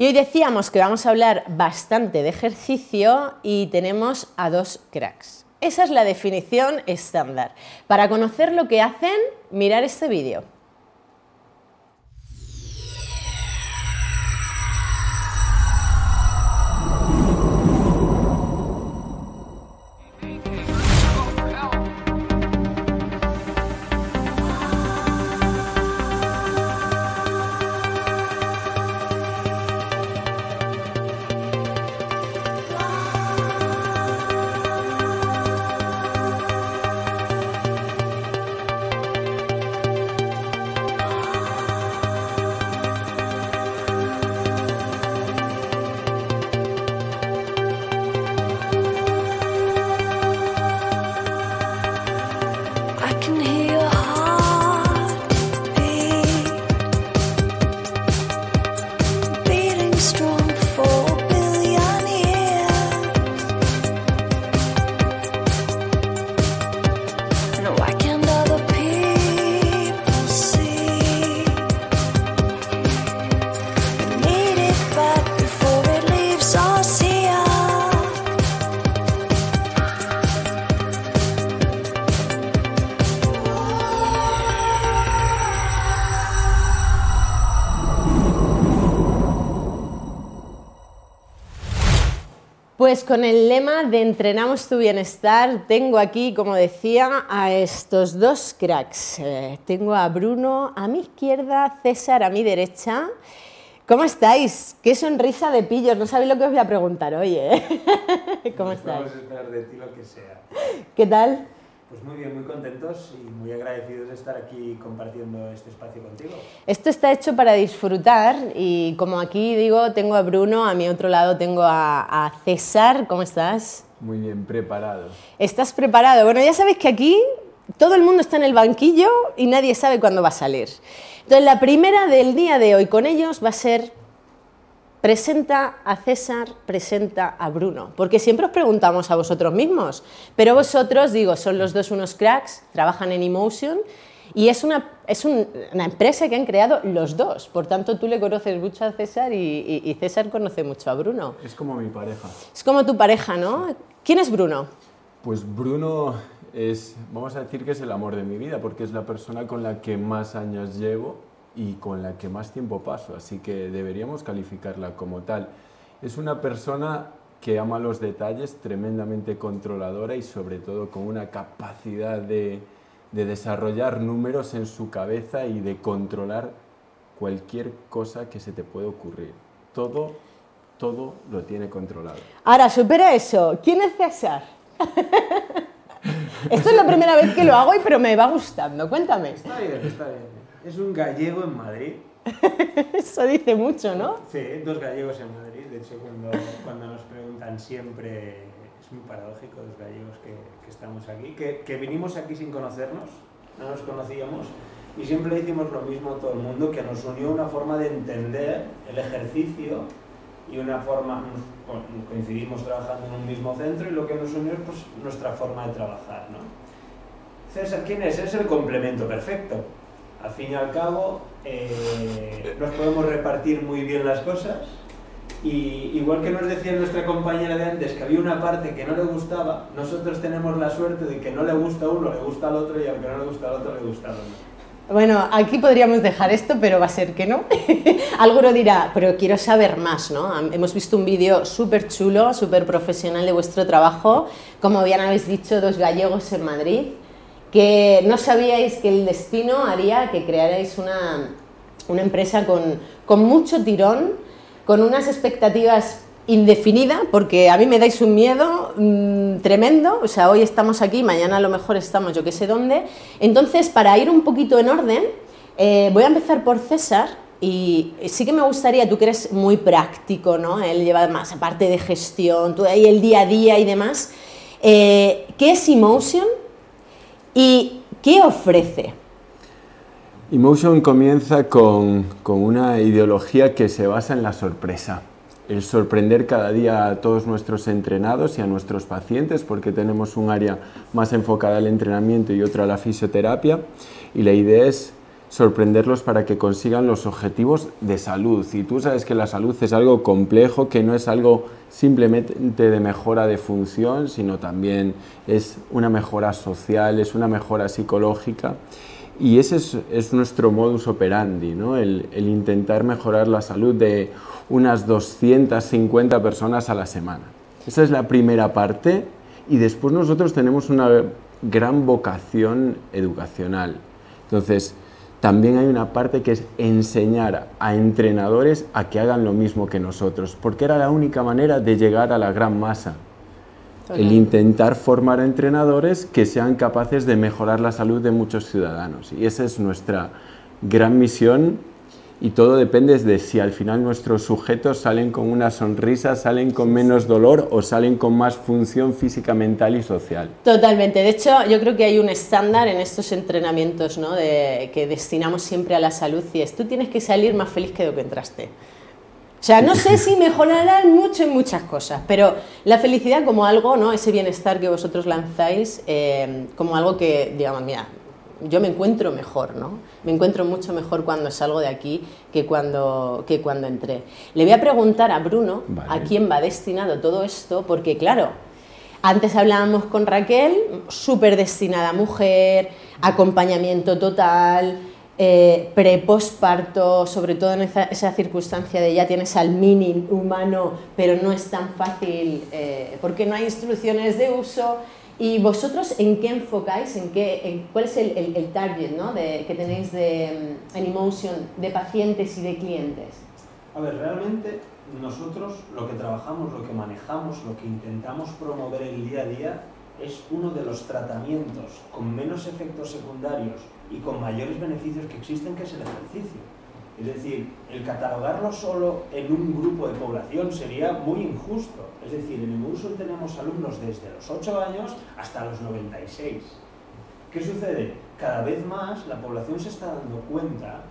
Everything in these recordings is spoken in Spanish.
Y hoy decíamos que vamos a hablar bastante de ejercicio y tenemos a dos cracks. Esa es la definición estándar. Para conocer lo que hacen, mirar este vídeo. Pues con el lema de Entrenamos tu bienestar, tengo aquí, como decía, a estos dos cracks. Eh, tengo a Bruno a mi izquierda, César a mi derecha. ¿Cómo estáis? Qué sonrisa de pillos, no sabéis lo que os voy a preguntar hoy, ¿eh? ¿Cómo estáis? Vamos a esperar de ti lo que sea. ¿Qué tal? Pues muy bien, muy contentos y muy agradecidos de estar aquí compartiendo este espacio contigo. Esto está hecho para disfrutar y como aquí digo, tengo a Bruno, a mi otro lado tengo a, a César. ¿Cómo estás? Muy bien preparado. ¿Estás preparado? Bueno, ya sabéis que aquí todo el mundo está en el banquillo y nadie sabe cuándo va a salir. Entonces, la primera del día de hoy con ellos va a ser presenta a César, presenta a Bruno, porque siempre os preguntamos a vosotros mismos, pero vosotros, digo, son los dos unos cracks, trabajan en Emotion y es una, es un- una empresa que han creado los dos, por tanto tú le conoces mucho a César y, y- y César conoce mucho a Bruno. Es como mi pareja. Es como tu pareja, ¿no? ¿Quién es Bruno? Pues Bruno es, vamos a decir que es el amor de mi vida, porque es la persona con la que más años llevo y con la que más tiempo paso, así que deberíamos calificarla como tal. Es una persona que ama los detalles, tremendamente controladora y sobre todo con una capacidad de, de desarrollar números en su cabeza y de controlar cualquier cosa que se te puede ocurrir. Todo, todo lo tiene controlado. Ahora, supera eso. ¿Quién es César? Esto es la primera vez que lo hago, y pero me va gustando. Cuéntame. Está bien, está bien. Es un gallego en Madrid. Eso dice mucho, ¿no? Sí, dos gallegos en Madrid. De hecho, cuando, cuando nos preguntan siempre, es muy paradójico los gallegos que, que estamos aquí, que, que vinimos aquí sin conocernos, no nos conocíamos, y siempre decimos lo mismo a todo el mundo, que nos unió una forma de entender el ejercicio y una forma, coincidimos trabajando en un mismo centro y lo que nos unió es pues, nuestra forma de trabajar. ¿no? César, ¿quién es? Es el complemento perfecto. Al fin y al cabo, eh, nos podemos repartir muy bien las cosas. Y igual que nos decía nuestra compañera de antes que había una parte que no le gustaba, nosotros tenemos la suerte de que no le gusta a uno, le gusta al otro y al que no le gusta al otro, le gusta al otro. Bueno, aquí podríamos dejar esto, pero va a ser que no. Alguno dirá, pero quiero saber más, ¿no? Hemos visto un vídeo súper chulo, súper profesional de vuestro trabajo. Como bien habéis dicho, dos gallegos en Madrid, que no sabíais que el destino haría que crearais una, una empresa con, con mucho tirón, con unas expectativas indefinida, porque a mí me dais un miedo mm, tremendo, o sea, hoy estamos aquí, mañana a lo mejor estamos yo que sé dónde. Entonces, para ir un poquito en orden, eh, voy a empezar por César. Y sí que me gustaría, tú que eres muy práctico, ¿no? Él lleva más aparte de gestión, tú ahí el día a día y demás. Eh, ¿Qué es Emotion y qué ofrece? Emotion comienza con, con una ideología que se basa en la sorpresa. El sorprender cada día a todos nuestros entrenados y a nuestros pacientes, porque tenemos un área más enfocada al entrenamiento y otra a la fisioterapia. Y la idea es sorprenderlos para que consigan los objetivos de salud. Y tú sabes que la salud es algo complejo, que no es algo simplemente de mejora de función, sino también es una mejora social, es una mejora psicológica. Y ese es, es nuestro modus operandi, ¿no? el, el intentar mejorar la salud de unas 250 personas a la semana. Esa es la primera parte y después nosotros tenemos una gran vocación educacional. Entonces, también hay una parte que es enseñar a entrenadores a que hagan lo mismo que nosotros, porque era la única manera de llegar a la gran masa. El intentar formar entrenadores que sean capaces de mejorar la salud de muchos ciudadanos. Y esa es nuestra gran misión y todo depende de si al final nuestros sujetos salen con una sonrisa, salen con menos dolor o salen con más función física, mental y social. Totalmente. De hecho, yo creo que hay un estándar en estos entrenamientos ¿no? de, que destinamos siempre a la salud y es tú tienes que salir más feliz que lo que entraste. O sea, no sé si mejorarán mucho en muchas cosas, pero la felicidad como algo, ¿no? ese bienestar que vosotros lanzáis, eh, como algo que, digamos, mira, yo me encuentro mejor, ¿no? Me encuentro mucho mejor cuando salgo de aquí que cuando, que cuando entré. Le voy a preguntar a Bruno Vale. a quién va destinado todo esto, porque claro, antes hablábamos con Raquel, súper destinada a mujer, acompañamiento total, eh, pre, posparto, sobre todo en esa, esa circunstancia de ya tienes al mini humano, pero no es tan fácil eh, porque no hay instrucciones de uso. ¿Y vosotros en qué enfocáis? ¿En qué, en ¿Cuál es el, el- el target ¿no? de, que tenéis de, mm, en Emotion de pacientes y de clientes? A ver, realmente nosotros lo que trabajamos, lo que manejamos, lo que intentamos promover el día a día es uno de los tratamientos con menos efectos secundarios y con mayores beneficios que existen, que es el ejercicio. Es decir, el catalogarlo solo en un grupo de población sería muy injusto. Es decir, en Emusul tenemos alumnos desde los 8 años hasta los 96. ¿Qué sucede? Cada vez más la población se está dando cuenta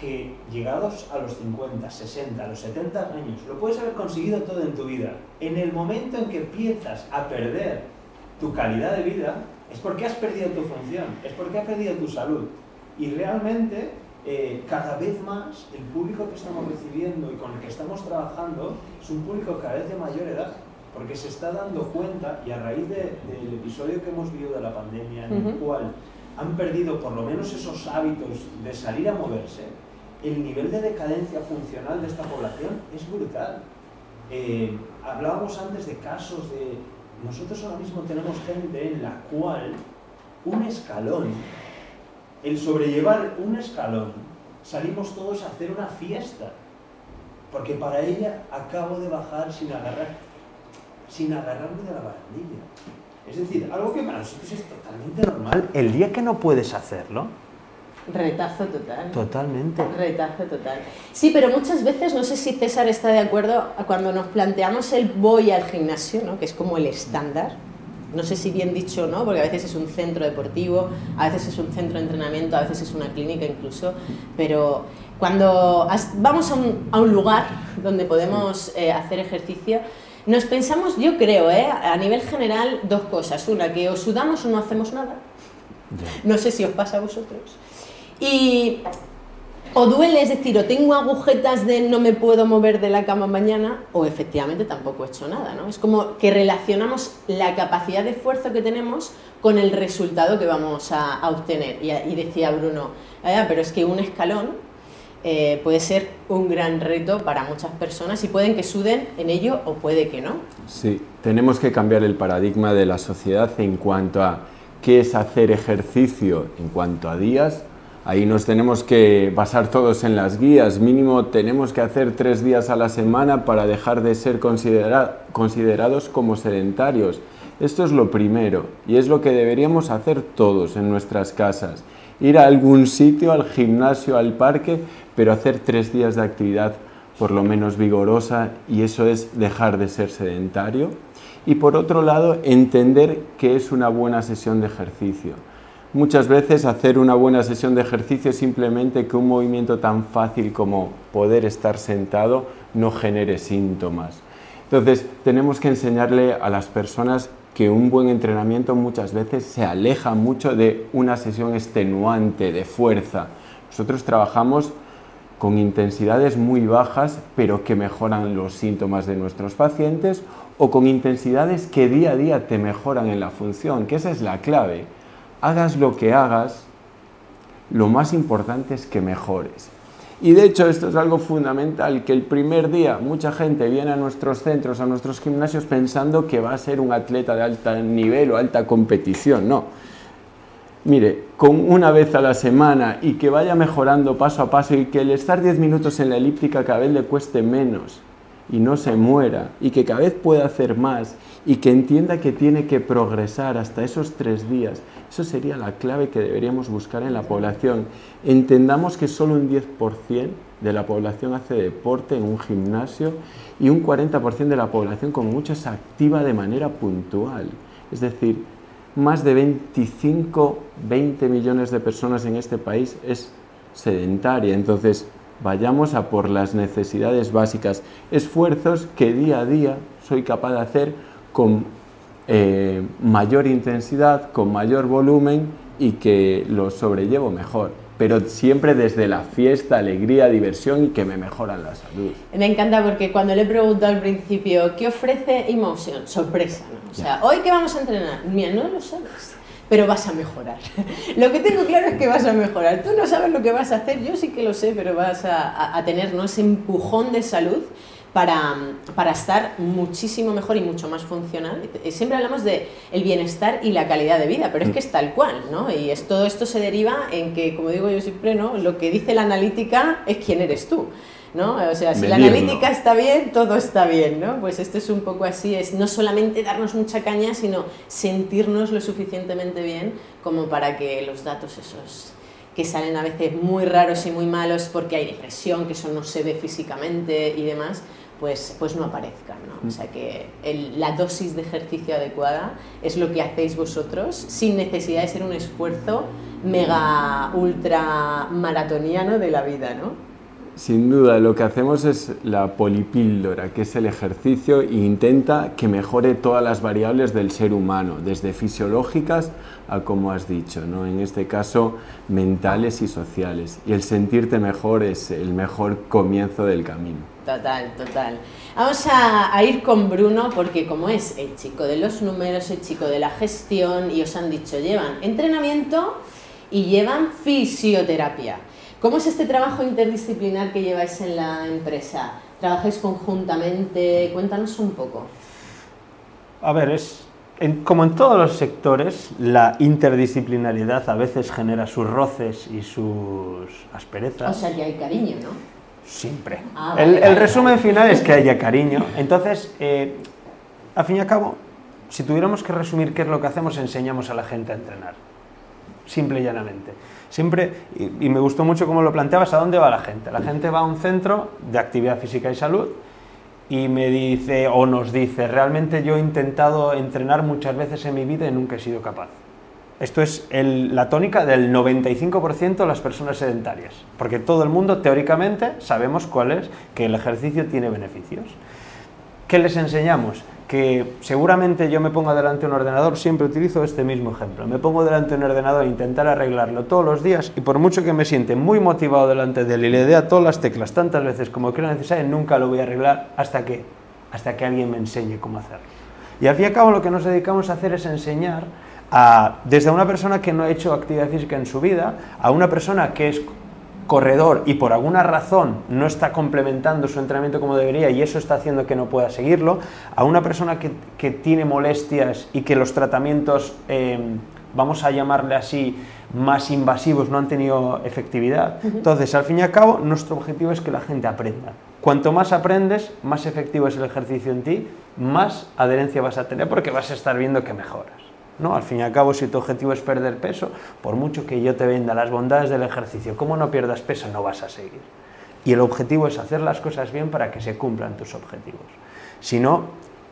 que llegados a los 50, 60, a los 70 años, lo puedes haber conseguido todo en tu vida. En el momento en que empiezas a perder tu calidad de vida, es porque has perdido tu función, es porque has perdido tu salud. Y realmente, eh, cada vez más, el público que estamos recibiendo y con el que estamos trabajando es un público cada vez de mayor edad, porque se está dando cuenta, y a raíz de- del episodio que hemos vivido de la pandemia, en el cual han perdido por lo menos esos hábitos de salir a moverse, el nivel de decadencia funcional de esta población es brutal. Eh, hablábamos antes de casos de... Nosotros ahora mismo tenemos gente en la cual un escalón, el sobrellevar un escalón, salimos todos a hacer una fiesta. Porque para ella acabo de bajar sin agarrar, sin agarrarme de la barandilla. Es decir, algo que para nosotros es totalmente normal. El día que no puedes hacerlo, Retazo total. totalmente. Retazo total. Sí, pero muchas veces, no sé si César está de acuerdo, cuando nos planteamos el voy al gimnasio, ¿no? que es como el estándar, no sé si bien dicho o no, porque a veces es un centro deportivo, a veces es un centro de entrenamiento, a veces es una clínica incluso, pero cuando vamos a un, a un lugar donde podemos eh, hacer ejercicio, nos pensamos, yo creo, ¿eh? a nivel general, dos cosas. Una, que o sudamos o no hacemos nada. No sé si os pasa a vosotros. Y o duele, es decir, o tengo agujetas de no me puedo mover de la cama mañana, o efectivamente tampoco he hecho nada, ¿no? Es como que relacionamos la capacidad de esfuerzo que tenemos con el resultado que vamos a, obtener. Y, y decía Bruno, "Ah, pero es que un escalón eh, puede ser un gran reto para muchas personas y pueden que suden en ello o puede que no. Sí, tenemos que cambiar el paradigma de la sociedad en cuanto a qué es hacer ejercicio en cuanto a días. Ahí nos tenemos que basar todos en las guías. Mínimo tenemos que hacer tres días a la semana para dejar de ser considera- considerados como sedentarios. Esto es lo primero y es lo que deberíamos hacer todos en nuestras casas. Ir a algún sitio, al gimnasio, al parque, pero hacer tres días de actividad por lo menos vigorosa y eso es dejar de ser sedentario. Y por otro lado, entender qué es una buena sesión de ejercicio. Muchas veces hacer una buena sesión de ejercicio es simplemente que un movimiento tan fácil como poder estar sentado no genere síntomas. Entonces, tenemos que enseñarle a las personas que un buen entrenamiento muchas veces se aleja mucho de una sesión extenuante, de fuerza. Nosotros trabajamos con intensidades muy bajas, pero que mejoran los síntomas de nuestros pacientes, o con intensidades que día a día te mejoran en la función, que esa es la clave. Hagas lo que hagas, lo más importante es que mejores. Y de hecho esto es algo fundamental, que el primer día mucha gente viene a nuestros centros, a nuestros gimnasios pensando que va a ser un atleta de alto nivel o alta competición. No. Mire, con una vez a la semana y que vaya mejorando paso a paso y que el estar 10 minutos en la elíptica cada vez le cueste menos y no se muera y que cada vez pueda hacer más y que entienda que tiene que progresar hasta esos tres días. Eso sería la clave que deberíamos buscar en la población. Entendamos que solo un 10% de la población hace deporte en un gimnasio y un 40% de la población como mucho es activa de manera puntual. Es decir, más de 25, 20 millones de personas en este país es sedentaria. Entonces, vayamos a por las necesidades básicas, esfuerzos que día a día soy capaz de hacer con eh, mayor intensidad, con mayor volumen y que lo sobrellevo mejor, pero siempre desde la fiesta, alegría, diversión y que me mejoran la salud. Me encanta porque cuando le he preguntado al principio, ¿qué ofrece Emotion? Sorpresa, ¿no? O sea, ¿hoy qué vamos a entrenar? Mira, no lo sabes, pero vas a mejorar. lo que tengo claro es que vas a mejorar. Tú no sabes lo que vas a hacer, yo sí que lo sé, pero vas a, a- a tener ¿no? ese empujón de salud para, para estar muchísimo mejor y mucho más funcional. Eh, Siempre hablamos de el bienestar y la calidad de vida, pero es que es tal cual, ¿no? Y es, todo esto se deriva en que, como digo yo siempre, ¿no? Lo que dice la analítica es quién eres tú. ¿No? O sea, si la analítica está bien, todo está bien, ¿no? Pues esto es un poco así, es no solamente darnos mucha caña, sino sentirnos lo suficientemente bien como para que los datos esos que salen a veces muy raros y muy malos porque hay depresión, que eso no se ve físicamente y demás, pues, pues no aparezcan, ¿no? O sea que el- la dosis de ejercicio adecuada es lo que hacéis vosotros sin necesidad de ser un esfuerzo mega ultra maratoniano de la vida, ¿no? Sin duda, lo que hacemos es la polipíldora, que es el ejercicio, e intenta que mejore todas las variables del ser humano, desde fisiológicas a, como has dicho, ¿no? en este caso, mentales y sociales. Y el sentirte mejor es el mejor comienzo del camino. Total, total. Vamos a, a ir con Bruno porque como es el chico de los números, el chico de la gestión y os han dicho, llevan entrenamiento y llevan fisioterapia. ¿Cómo es este trabajo interdisciplinar que lleváis en la empresa? ¿Trabajáis conjuntamente? Cuéntanos un poco. A ver, es en- como en todos los sectores, la interdisciplinariedad a veces genera sus roces y sus asperezas. O sea que hay cariño, ¿no? Siempre. Ah, el, vale, el vale. resumen final es que haya cariño. Entonces, eh, al fin y al cabo, si tuviéramos que resumir qué es lo que hacemos, enseñamos a la gente a entrenar. Simple y llanamente. Siempre, y, me gustó mucho cómo lo planteabas, ¿a dónde va la gente? La gente va a un centro de actividad física y salud y me dice, o nos dice, realmente yo he intentado entrenar muchas veces en mi vida y nunca he sido capaz. Esto es la tónica del 95% de las personas sedentarias, porque todo el mundo teóricamente sabemos cuál es, que el ejercicio tiene beneficios. ¿Qué les enseñamos? Que seguramente yo me pongo delante de un ordenador, siempre utilizo este mismo ejemplo, me pongo delante de un ordenador a intentar arreglarlo todos los días y por mucho que me siente muy motivado delante de él y le dé a todas las teclas tantas veces como creo necesario, nunca lo voy a arreglar hasta que, hasta que alguien me enseñe cómo hacerlo. Y al fin y al cabo lo que nos dedicamos a hacer es enseñar a, desde una persona que no ha hecho actividad física en su vida, a una persona que es corredor y por alguna razón no está complementando su entrenamiento como debería y eso está haciendo que no pueda seguirlo, a una persona que, que tiene molestias y que los tratamientos, eh, vamos a llamarle así, más invasivos no han tenido efectividad. Entonces, al fin y al cabo, nuestro objetivo es que la gente aprenda. Cuanto más aprendes, más efectivo es el ejercicio en ti, más adherencia vas a tener porque vas a estar viendo que mejoras. ¿No? Al fin y al cabo, si tu objetivo es perder peso, por mucho que yo te venda las bondades del ejercicio, como no pierdas peso, no vas a seguir. Y el objetivo es hacer las cosas bien para que se cumplan tus objetivos. Si no,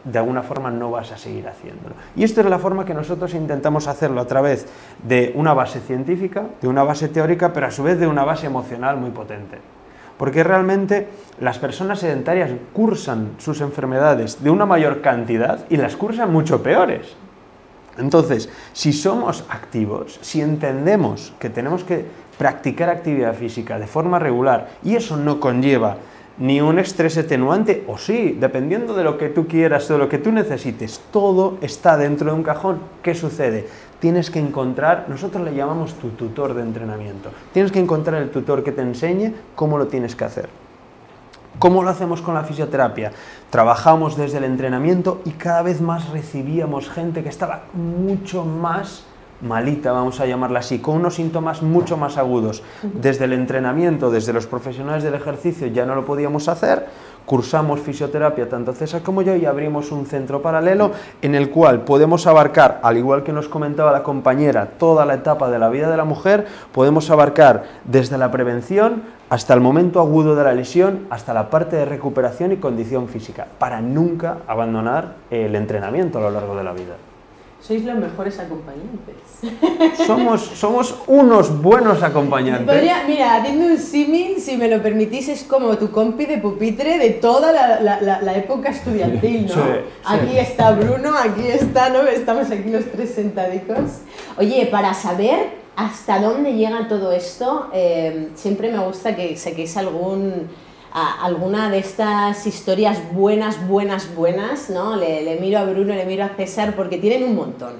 de alguna forma no vas a seguir haciéndolo. Y esta es la forma que nosotros intentamos hacerlo a través de una base científica, de una base teórica, pero a su vez de una base emocional muy potente. Porque realmente las personas sedentarias cursan sus enfermedades de una mayor cantidad y las cursan mucho peores. Entonces, si somos activos, si entendemos que tenemos que practicar actividad física de forma regular y eso no conlleva ni un estrés atenuante, o sí, dependiendo de lo que tú quieras, de lo que tú necesites, todo está dentro de un cajón. ¿Qué sucede? Tienes que encontrar, nosotros le llamamos tu tutor de entrenamiento, tienes que encontrar el tutor que te enseñe cómo lo tienes que hacer. ¿Cómo lo hacemos con la fisioterapia? Trabajamos desde el entrenamiento y cada vez más recibíamos gente que estaba mucho más malita, vamos a llamarla así, con unos síntomas mucho más agudos. Desde el entrenamiento, desde los profesionales del ejercicio ya no lo podíamos hacer, cursamos fisioterapia tanto César como yo y abrimos un centro paralelo en el cual podemos abarcar, al igual que nos comentaba la compañera, toda la etapa de la vida de la mujer, podemos abarcar desde la prevención hasta el momento agudo de la lesión, hasta la parte de recuperación y condición física, para nunca abandonar el entrenamiento a lo largo de la vida. Sois los mejores acompañantes. Somos, somos unos buenos acompañantes. Podría- mira, haciendo un símil, si me lo permitís, es como tu compi de pupitre de toda la, la- la- la época estudiantil, ¿no? Sí, sí. Aquí está Bruno, aquí está, ¿no? Estamos aquí los tres sentadicos. Oye, para saber hasta dónde llega todo esto, eh, siempre me gusta que saquéis algún, a- alguna de estas historias buenas, buenas, buenas, ¿no? Le, miro a Bruno, le miro a César porque tienen un montón.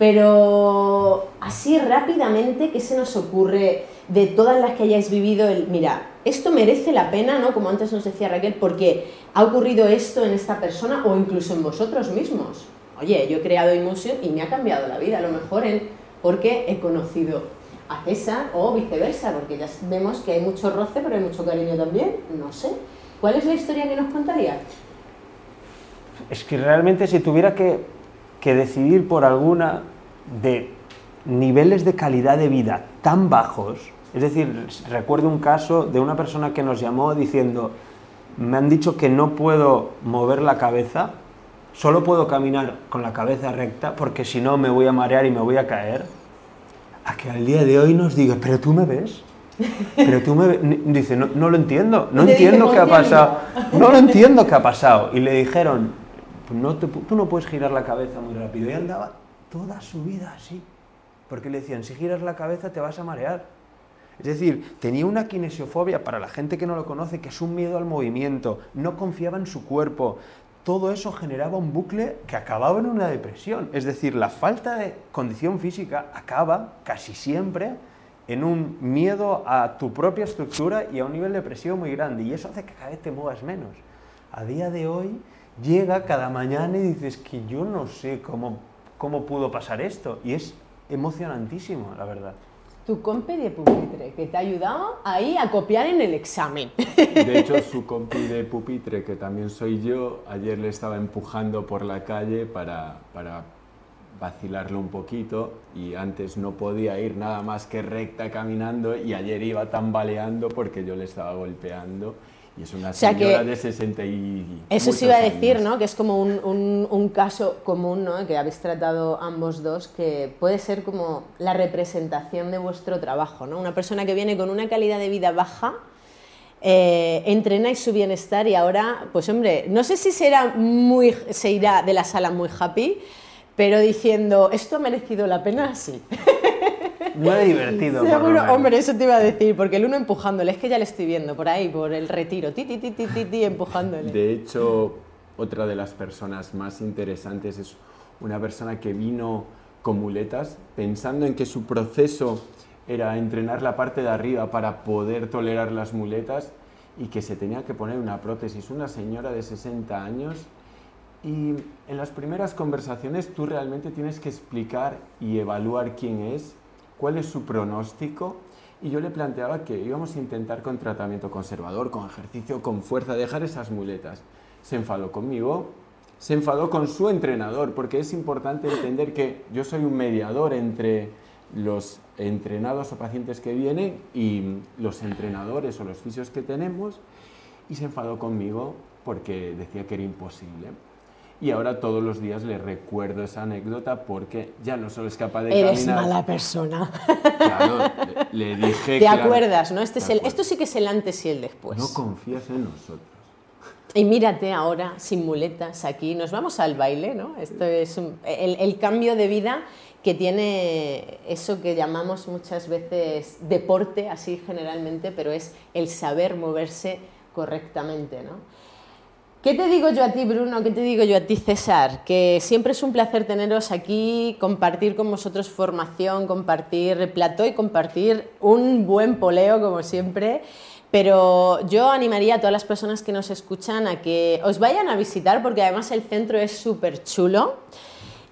Pero así rápidamente, ¿qué se nos ocurre de todas las que hayáis vivido? El, mira, esto merece la pena, ¿no? Como antes nos decía Raquel, porque ha ocurrido esto en esta persona o incluso en vosotros mismos. Oye, yo he creado Emotion y me ha cambiado la vida, a lo mejor en, porque he conocido a César o viceversa, porque ya vemos que hay mucho roce, pero hay mucho cariño también, no sé. ¿Cuál es la historia que nos contaría? Es que realmente si tuviera que, que decidir por alguna de niveles de calidad de vida tan bajos, es decir, recuerdo un caso de una persona que nos llamó diciendo, me han dicho que no puedo mover la cabeza, solo puedo caminar con la cabeza recta porque si no me voy a marear y me voy a caer, a que al día de hoy nos diga, pero tú me ves. Pero tú me ves. Dice, no, no lo entiendo, no entiendo qué ha "Ponte pasado. No lo entiendo qué ha pasado. Y le dijeron, no te tú no puedes girar la cabeza muy rápido. Y andaba toda su vida así. Porque le decían, si giras la cabeza te vas a marear. Es decir, tenía una kinesiofobia, para la gente que no lo conoce, que es un miedo al movimiento, no confiaba en su cuerpo. Todo eso generaba un bucle que acababa en una depresión. Es decir, la falta de condición física acaba casi siempre en un miedo a tu propia estructura y a un nivel de presión muy grande. Y eso hace que cada vez te muevas menos. A día de hoy llega cada mañana y dices que yo no sé cómo, cómo pudo pasar esto. Y es emocionantísimo, la verdad. Tu compi de pupitre, que te ha ayudado ahí a copiar en el examen. De hecho, su compi de pupitre, que también soy yo, ayer le estaba empujando por la calle para, para vacilarlo un poquito y antes no podía ir nada más que recta caminando y ayer iba tambaleando porque yo le estaba golpeando y es una sea que señora de 60 y Eso sí iba a decir, años. ¿no? Que es como un, un- un caso común, ¿no? Que habéis tratado ambos dos, que puede ser como la representación de vuestro trabajo, ¿no? Una persona que viene con una calidad de vida baja, eh, entrenáis su bienestar y ahora, pues hombre, no sé si será muy, se irá de la sala muy happy, pero diciendo, ¿esto ha merecido la pena? Sí. No he divertido. por lo Seguro, menos. hombre, eso te iba a decir, porque el uno empujándole, es que ya le estoy viendo por ahí, por el retiro, ti, ti, ti, ti, ti, ti, empujándole. De hecho, otra de las personas más interesantes es una persona que vino con muletas pensando en que su proceso era entrenar la parte de arriba para poder tolerar las muletas y que se tenía que poner una prótesis. Una señora de 60 años y en las primeras conversaciones tú realmente tienes que explicar y evaluar quién es, cuál es su pronóstico. Y yo le planteaba que íbamos a intentar con tratamiento conservador, con ejercicio, con fuerza, dejar esas muletas. Se enfadó conmigo, se enfadó con su entrenador, porque es importante entender que yo soy un mediador entre los entrenados o pacientes que vienen y los entrenadores o los fisios que tenemos, y se enfadó conmigo porque decía que era imposible. Y ahora todos los días le recuerdo esa anécdota porque ya no solo es capaz de Eres caminar. mala persona. Claro, le, le dije ¿Te acuerdas, no? Este es el, esto sí que es el antes y el después. No confías en nosotros. Y mírate ahora, sin muletas, aquí. Nos vamos al baile, ¿no? Esto es un- el, el cambio de vida que tiene eso que llamamos muchas veces deporte, así generalmente, pero es el saber moverse correctamente, ¿no? ¿Qué te digo yo a ti, Bruno? ¿Qué te digo yo a ti, César? Que siempre es un placer teneros aquí, compartir con vosotros formación, compartir plató y compartir un buen poleo, como siempre. Pero yo animaría a todas las personas que nos escuchan a que os vayan a visitar, porque además el centro es súper chulo.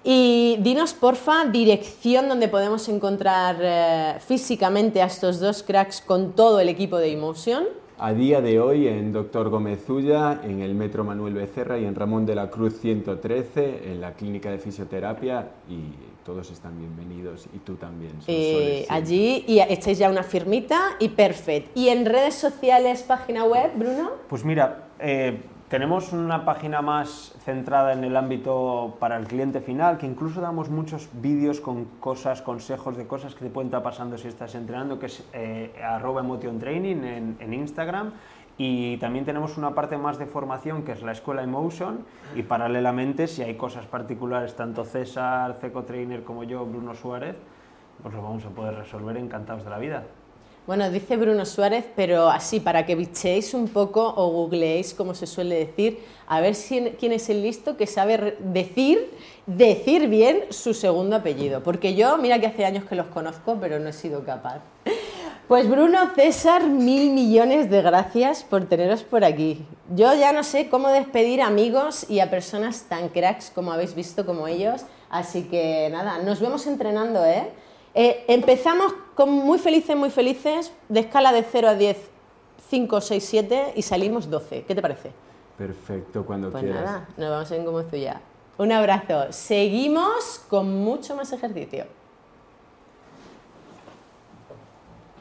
Y dinos, porfa, dirección donde podemos encontrar eh, físicamente a estos dos cracks con todo el equipo de Emotion. A día de hoy en Doctor Gómez Ulla, en el Metro Manuel Becerra y en Ramón de la Cruz 113, en la clínica de fisioterapia y todos están bienvenidos y tú también. Eh, allí y echáis ya una firmita y perfecto. ¿Y en redes sociales, página web, Bruno? Pues mira, eh, tenemos una página más centrada en el ámbito para el cliente final, que incluso damos muchos vídeos con cosas, consejos de cosas que te pueden estar pasando si estás entrenando, que es eh, arroba emotion training en, Instagram. Y también tenemos una parte más de formación que es la escuela Emotion y paralelamente si hay cosas particulares, tanto César, Ceco Trainer como yo, Bruno Suárez, pues lo vamos a poder resolver encantados de la vida. Bueno, dice Bruno Suárez, pero así para que bichéis un poco o googleéis, como se suele decir, a ver si- quién es el listo que sabe decir, decir bien su segundo apellido. Porque yo, mira que hace años que los conozco, pero no he sido capaz. Pues Bruno, César, mil millones de gracias por teneros por aquí. Yo ya no sé cómo despedir amigos y a personas tan cracks como habéis visto como ellos, así que nada, nos vemos entrenando, ¿eh? Eh, empezamos con muy felices, muy felices, de escala de 0 a 10, 5, 6, 7 y salimos 12. ¿Qué te parece? Perfecto, cuando Pues quieras. nada, nos vemos en Como ya. Un abrazo. Seguimos con mucho más ejercicio.